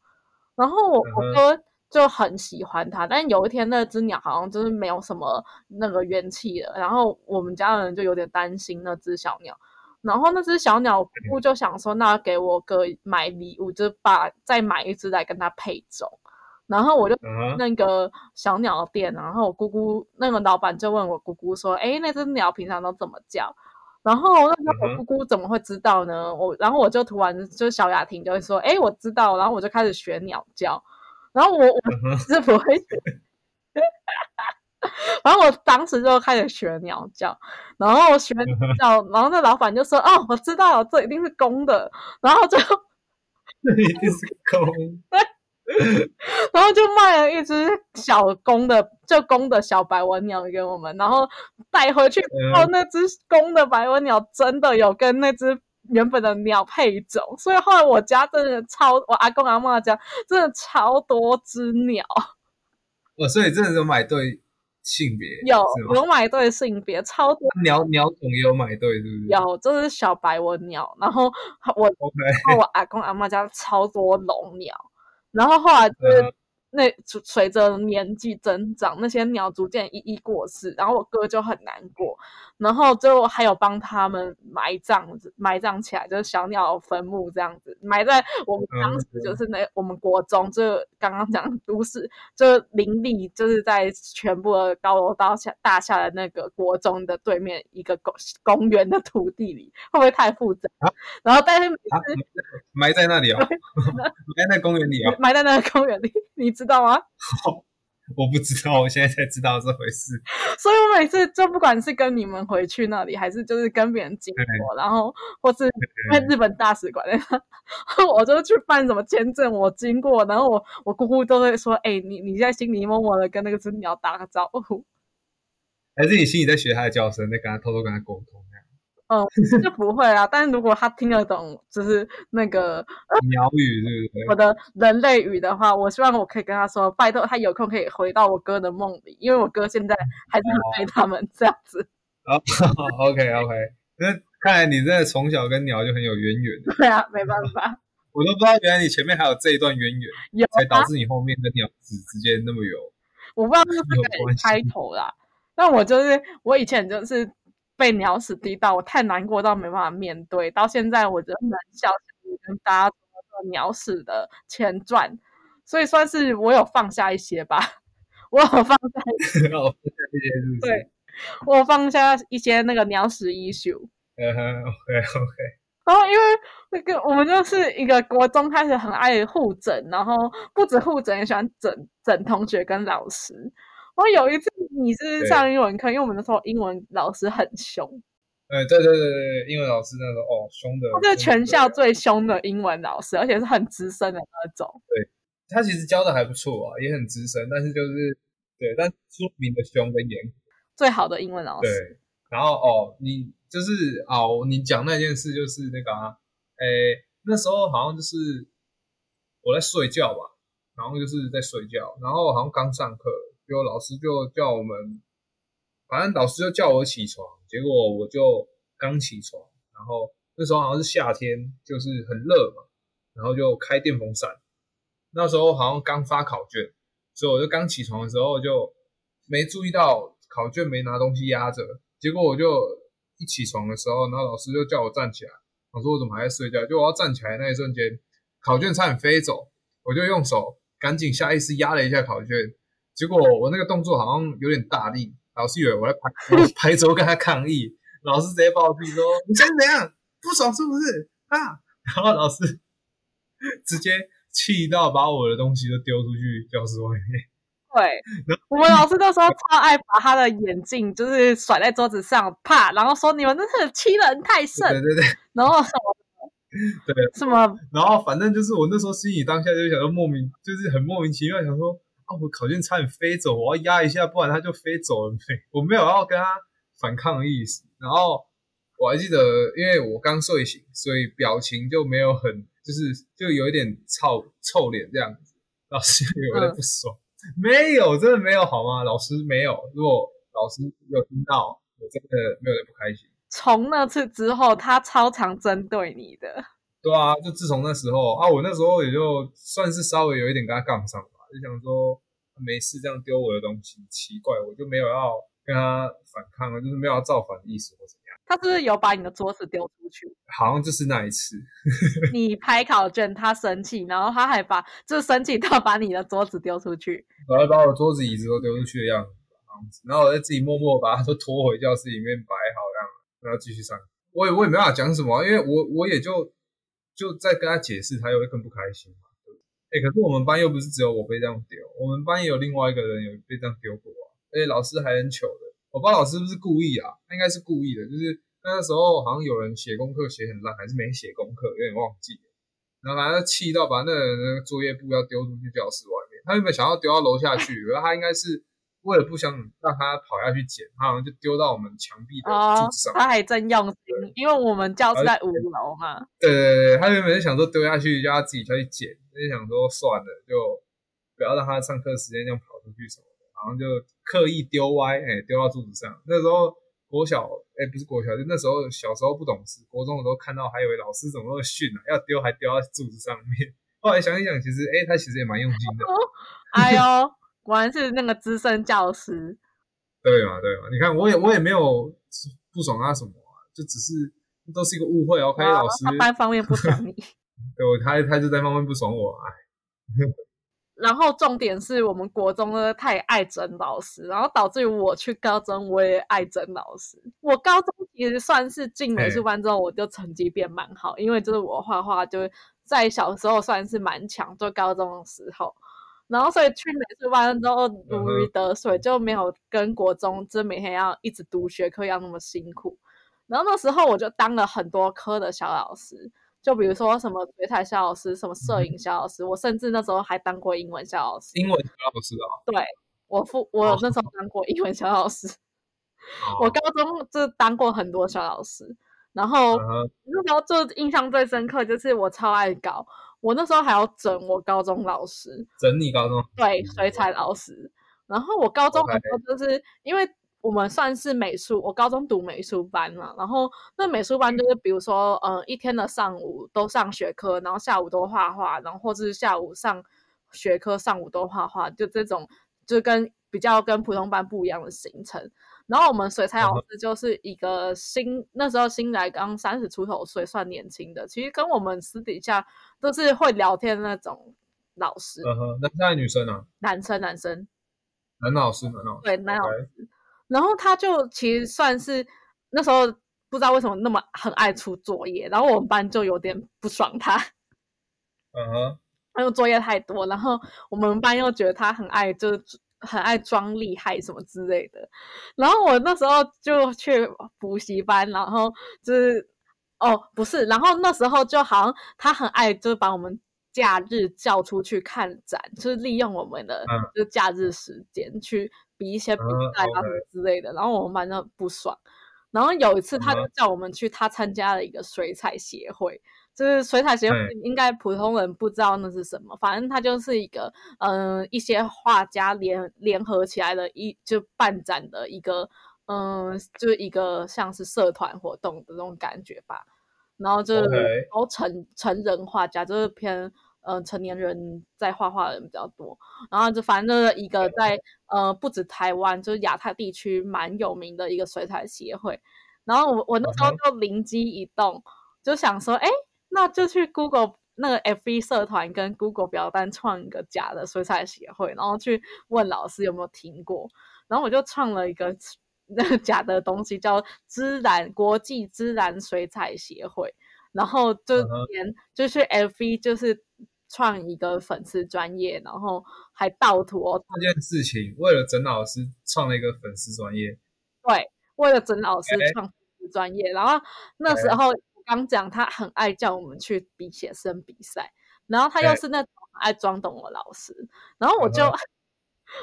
然后我我嗯哥就很喜欢它，但有一天那只鸟好像就是没有什么那个元气了，然后我们家人就有点担心那只小鸟。然后那只小鸟，我姑姑就想说，那给我哥买礼物，就把再买一只来跟它配种。然后我就那个小鸟店，然后我姑姑那个老板就问我姑姑说：“哎，那只鸟平常都怎么叫？”然后那时候我姑姑怎么会知道呢？我然后我就突然就小雅婷就会说：“哎，我知道。”然后我就开始学鸟叫，然后我我是不会学，然后我当时就开始学鸟叫，然后我学鸟叫，然后那老板就说：“哦，我知道了，这一定是公的。”然后就 这一定是公。然后就卖了一只小公的，就公的小白文鸟给我们，然后带回去之后，那只公的白文鸟真的有跟那只原本的鸟配种，所以后来我家真的超，我阿公阿妈家真的超多只鸟。哦，所以真的有买对性别？有有买对性别，超多鸟鸟种也有买对，是不是？有，就是小白文鸟，然后我我阿公阿妈家超多龙鸟。然后后来就是那随着年纪增长，那些鸟逐渐一一过世，然后我哥就很难过。然后最后还有帮他们埋葬，埋葬起来就是小鸟坟墓这样子，埋在我们当时就是那我们国中，就刚刚讲都市，就林立，就是在全部的高楼大厦大厦的那个国中的对面一个公公园的土地里，会不会太复杂？然后但是埋在那里哦，埋在公园里哦，埋在那个公园里，你知道吗？我不知道，我现在才知道这回事。所以我每次就不管是跟你们回去那里，还是就是跟别人经过，然后或是在日本大使馆，我就去办什么签证，我经过，然后我我姑姑都会说：“哎，你你现在心里默默的跟那个只鸟打个招呼，还是你心里在学它的叫声，在跟它偷偷跟它沟通？”嗯，就不会啊。但是如果他听得懂，就是那个 鸟语，对不是？我的人类语的话，我希望我可以跟他说，拜托他有空可以回到我哥的梦里，因为我哥现在还是很爱他们这样子。哦，OK OK，那看来你真的从小跟鸟就很有渊源。对啊，没办法，我都不知道原来你前面还有这一段渊源，有才导致你后面跟鸟子之间那么有。我不知道是不是开头啦，但我就是我以前就是。被鸟屎滴到，我太难过到没办法面对。到现在，我仍然笑跟大家说鸟屎的前传，所以算是我有放下一些吧。我有放下一些，对，我放下一些那个鸟屎 issue。嗯，OK OK。然后因为那个我们就是一个国中开始很爱互整，然后不止互整，也喜欢整整同学跟老师。我有一次你是上英文课，因为我们那时候英文老师很凶。哎，对对对对，英文老师那个哦，凶的，他是全校最凶的英文老师，而且是很资深的那种。对，他其实教的还不错啊，也很资深，但是就是对，但出名的凶跟严。最好的英文老师。对，然后哦，你就是哦，你讲那件事就是那个啊，哎，那时候好像就是我在睡觉吧，然后就是在睡觉，然后好像刚上课。就老师就叫我们，反正老师就叫我起床，结果我就刚起床，然后那时候好像是夏天，就是很热嘛，然后就开电风扇。那时候好像刚发考卷，所以我就刚起床的时候就没注意到考卷没拿东西压着，结果我就一起床的时候，然后老师就叫我站起来，我说我怎么还在睡觉？就我要站起来那一瞬间，考卷差点飞走，我就用手赶紧下意识压了一下考卷。结果我那个动作好像有点大力，老师以为我在拍拍桌跟他抗议，老师直接暴毙说：“ 你想怎样？不爽是不是？”啊！然后老师直接气到把我的东西都丢出去教室外面。对，我们老师那时候超爱把他的眼镜就是甩在桌子上，啪，然后说：“你们真是欺人太甚。”对对对，然后什么？对，什么？然后反正就是我那时候心里当下就想说莫名，就是很莫名其妙想说。啊！我考卷差点飞走，我要压一下，不然它就飞走了。没，我没有要跟他反抗的意思。然后我还记得，因为我刚睡醒，所以表情就没有很，就是就有一点臭臭脸这样子。老师有点不爽，没有，真的没有好吗？老师没有。如果老师有听到，我真的没有点不开心。从那次之后，他超常针对你的。对啊，就自从那时候啊，我那时候也就算是稍微有一点跟他杠上。就想说没事这样丢我的东西奇怪，我就没有要跟他反抗啊，就是没有要造反的意思或怎样。他是不是有把你的桌子丢出去？好像就是那一次，你拍考卷，他生气，然后他还把就生气到把你的桌子丢出去，然后把我桌子椅子都丢出去的样子，然后我就自己默默把它都拖回教室里面摆好这样，然后继续上。我也我也没办法讲什么，因为我我也就就在跟他解释，他又会更不开心。哎，可是我们班又不是只有我被这样丢，我们班也有另外一个人有被这样丢过啊。而且老师还很糗的，我不知道老师是不是故意啊，他应该是故意的，就是那个时候好像有人写功课写很烂，还是没写功课，有点忘记了，然后反正气到把那个那个作业簿要丢出去教室外面，他原本想要丢到楼下去，可是他应该是为了不想让他跑下去捡，他好像就丢到我们墙壁的哦柱子上。他还真用心，因为我们教室在五楼嘛。对对对，他原本是想说丢下去，叫他自己下去捡，就想说算了，就不要让他上课时间这样跑出去什么的，然后就刻意丢歪，哎、丢到柱子上。那时候国小，哎、不是国小，就那时候小时候不懂事，国中的时候看到还以为老师怎么那么逊啊，要丢还丢到柱子上面。后来想一想，其实哎、他其实也蛮用心的，哎呦，果然是那个资深教师。对嘛对嘛？你看我也我也没有不爽他什么啊，就只是都是一个误会，OK，、老师他，单方面不爽你。对我他他就在方面不爽我，哎。然后重点是我们国中呢太爱整老师，然后导致于我去高中我也爱整老师。我高中其实算是进美术班之后，我就成绩变蛮好，因为就是我画画就在小时候算是蛮强，就高中的时候。然后所以去美术班之后如鱼得水，就没有跟国中就每天要一直读学科要那么辛苦。然后那时候我就当了很多科的小老师。就比如说什么水彩小老师，什么摄影小老师，我甚至那时候还当过英文小老师。英文小老师啊？对，我父我那时候当过英文小老师。哦我高中就当过很多小老师，然后、嗯那时候就印象最深刻就是我超爱搞，我那时候还要整我高中老师，整你高中对水彩老师。然后我高中的时候就是因为。我们算是美术，我高中读美术班嘛，然后那美术班就是比如说，呃，一天的上午都上学科，然后下午都画画，然后或是下午上学科，上午都画画，就这种就跟比较跟普通班不一样的行程。然后我们水彩老师就是一个新，那时候新来刚三十出头岁，算年轻的，其实跟我们私底下都是会聊天的那种老师。嗯哼，男生还是女生啊？男生，男生。男老师，男老师。对，男老师。然后他就其实算是那时候不知道为什么那么很爱出作业，然后我们班就有点不爽他，嗯哼，因为作业太多，然后我们班又觉得他很爱就是很爱装厉害什么之类的，然后我那时候就去补习班，然后就是哦不是，然后那时候就好像他很爱就是把我们。假日叫出去看展，就是利用我们的就假日时间去比一些比赛啊什么之类的。然后我们班就不爽。然后有一次，他就叫我们去他参加了一个水彩协会，就是水彩协会应该普通人不知道那是什么，反正它就是一个嗯、呃、一些画家联联合起来的一就办展的一个嗯、呃、就是一个像是社团活动的那种感觉吧。然后就是都成成人画家，就是偏呃成年人在画画的人比较多。然后就反正就是一个在呃不止台湾，就是亚太地区蛮有名的一个水彩协会。然后我我那时候就灵机一动，就想说，哎，那就去 Google 那个 FB 社团跟 Google 表单创一个假的水彩协会，然后去问老师有没有听过。然后我就创了一个。那个假的东西叫自然国际自然水彩协会，然后就连、uh. 就去 FV 就是创一个粉丝专业，然后还盗图哦。这件事情为了整老师创了一个粉丝专业，对，为了整老师创粉丝专业。然后那时候刚讲他很爱叫我们去比写生比赛，然后他又是那种很爱装懂的老师，然后我就。Uh.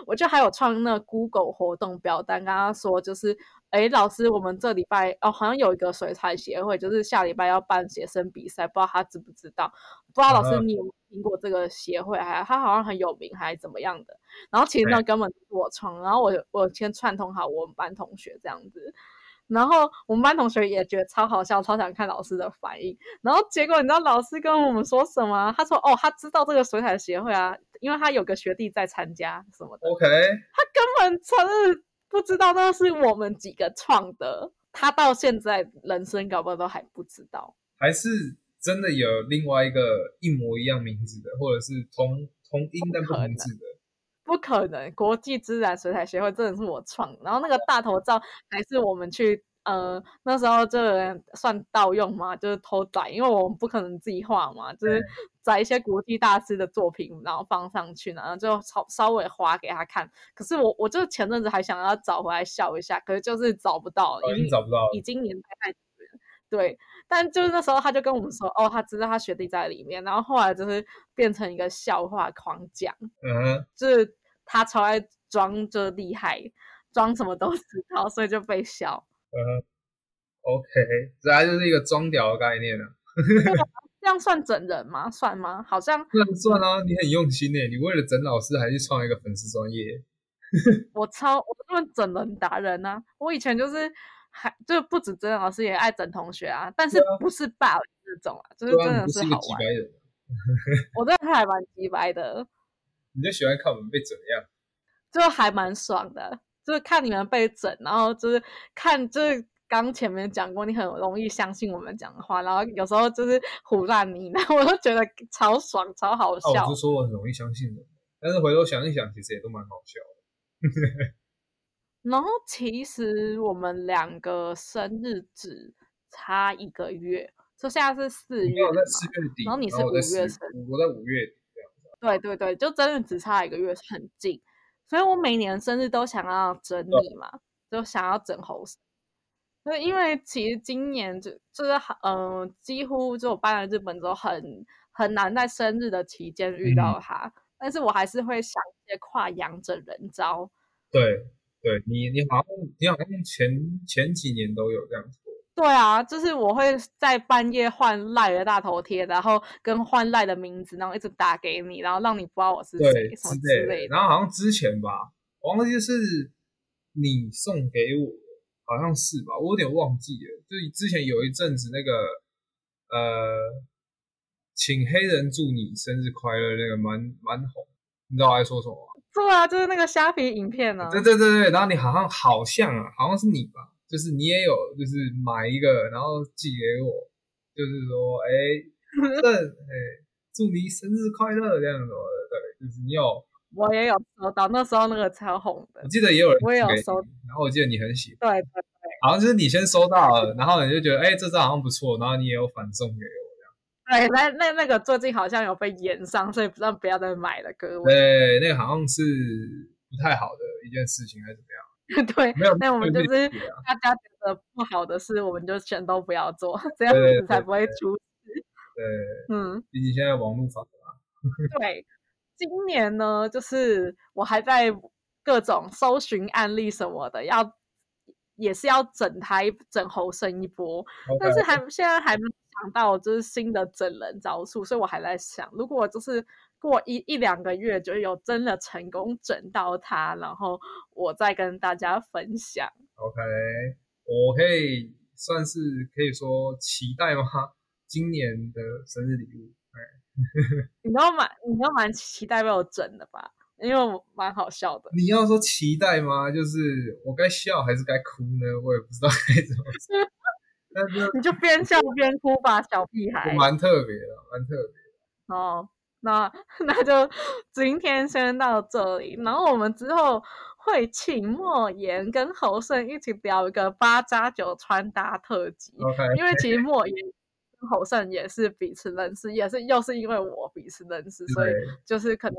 我就还有创那 Google 活动表单，跟他说就是，哎，老师，我们这礼拜哦，好像有一个水彩协会，就是下礼拜要办写生比赛，不知道他知不知道？不知道老师你有听过这个协会？还他好像很有名，还是怎么样的？然后其实那根本是我创，然后我我先串通好我们班同学这样子。然后我们班同学也觉得超好笑，超想看老师的反应。然后结果你知道老师跟我们说什么？他说：“哦，他知道这个水彩协会啊，因为他有个学弟在参加什么的。” OK，他根本承认不知道那是我们几个创的。他到现在人生搞不好都还不知道，还是真的有另外一个一模一样名字的，或者是同同音但不同字的。不可能，国际自然水彩协会真的是我创，然后那个大头照还是我们去呃，那时候就有人算盗用嘛，就是偷载，因为我们不可能自己画嘛，就是对载一些国际大师的作品，然后放上去，然后就稍稍微划给他看。可是我我就前阵子还想要找回来笑一下，可是就是找不到，哦已经找不到。已经年代太久了。对，但就是那时候他就跟我们说，哦，他知道他学弟在里面，然后后来就是变成一个笑话狂讲，嗯哼，就是他超爱装就厉害，装什么都知道，所以就被笑。嗯哼，OK，这还就是一个装屌的概念啊。这样算整人吗？算吗？好像算算啊，你很用心诶，你为了整老师还去创一个粉丝专业。我超我根本整人达人啊！我以前就是还就不止整老师，也爱整同学啊，但是不是霸凌这种啊，就是真的是好玩。我真的还蛮鸡白的，你就喜欢看我们被怎样？就还蛮爽的，就是看你们被整，然后就是看就是。刚前面讲过，你很容易相信我们讲的话，然后有时候就是胡乱你，然 后我就觉得超爽、超好啊，笑。我就说我很容易相信人，但是回头想一想，其实也都蛮好笑的。然后其实我们两个生日只差一个月，就现在是四月嘛你有在，四月底，然后你是五月生我在五月底这样。对对对，就真的只差一个月，很近。所以我每年生日都想要整理嘛，就想要整猴子。就因为其实今年就就是嗯、呃，几乎就我搬来日本之后很很难在生日的期间遇到他，但是我还是会想一些跨洋整人招。对对，你你好像你好像前前几年都有这样做。对啊，就是我会在半夜换赖的大头贴，然后跟换赖的名字，然后一直打给你，然后让你不知道我是对谁，什么之之类的。然后好像之前吧，我忘记是你送给我，好像是吧，我有点忘记了。就是之前有一阵子那个呃，请黑人祝你生日快乐那个蛮蛮红，你知道我在说什么吗？对啊，就是那个虾皮影片呢、啊。对对对对，然后你好像好像啊，好像是你吧，就是你也有就是买一个，然后寄给我，就是说 哎，这哎祝你生日快乐这样子的，对，就是你有，我也有收到，那时候那个超红的我。记得也有人我也有收然后我记得你很喜欢，对对对好像就是你先收到了，然后你就觉得哎这张好像不错，然后你也有反送给我。对，那那那个最近好像有被延上，所以不要不要再买了，各位。对，那个好像是不太好的一件事情，还是怎么样？对，没有，那我们就是大家觉得不好的事，我们就全都不要做，这样子才不会出事。对，嗯，毕竟现在网络发达，对。今年呢，就是我还在各种搜寻案例什么的，要也是要整台整猴生一波，但是还现在还没想到就是新的整人招数，所以我还在想，如果就是过一一两个月就有真的成功整到他，然后我再跟大家分享。OK，我可以算是可以说期待吗？今年的生日礼物，你都蛮你都蛮期待被我整的吧？因为我蛮好笑的。你要说期待吗？就是我该笑还是该哭呢？我也不知道该怎么说。但是你就边笑边哭吧，小屁孩。蛮特别的，蛮特别。哦，那那就今天先到这里，然后我们之后会请莫言跟侯胜一起聊一个八加九穿搭特辑。OK，因为其实莫言跟侯胜也是彼此认识，也是又是因为我彼此认识，所以就是可能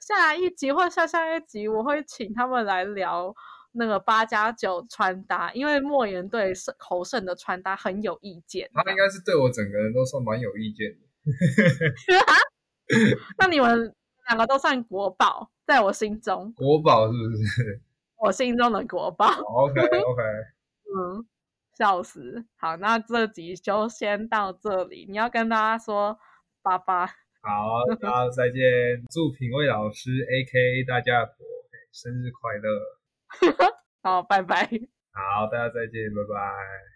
下一集或下下一集我会请他们来聊那个八加九穿搭，因为莫言对胜侯胜的穿搭很有意见。他应该是对我整个人都算蛮有意见的。那你们两个都算国宝，在我心中，国宝是不是 我心中的国宝。？OK OK，嗯，笑死。好，那这集就先到这里。你要跟大家说拜拜。好，大家再见。祝品味老师 A.K.A 大家婆生日快乐！好，拜拜。好，大家再见，拜拜。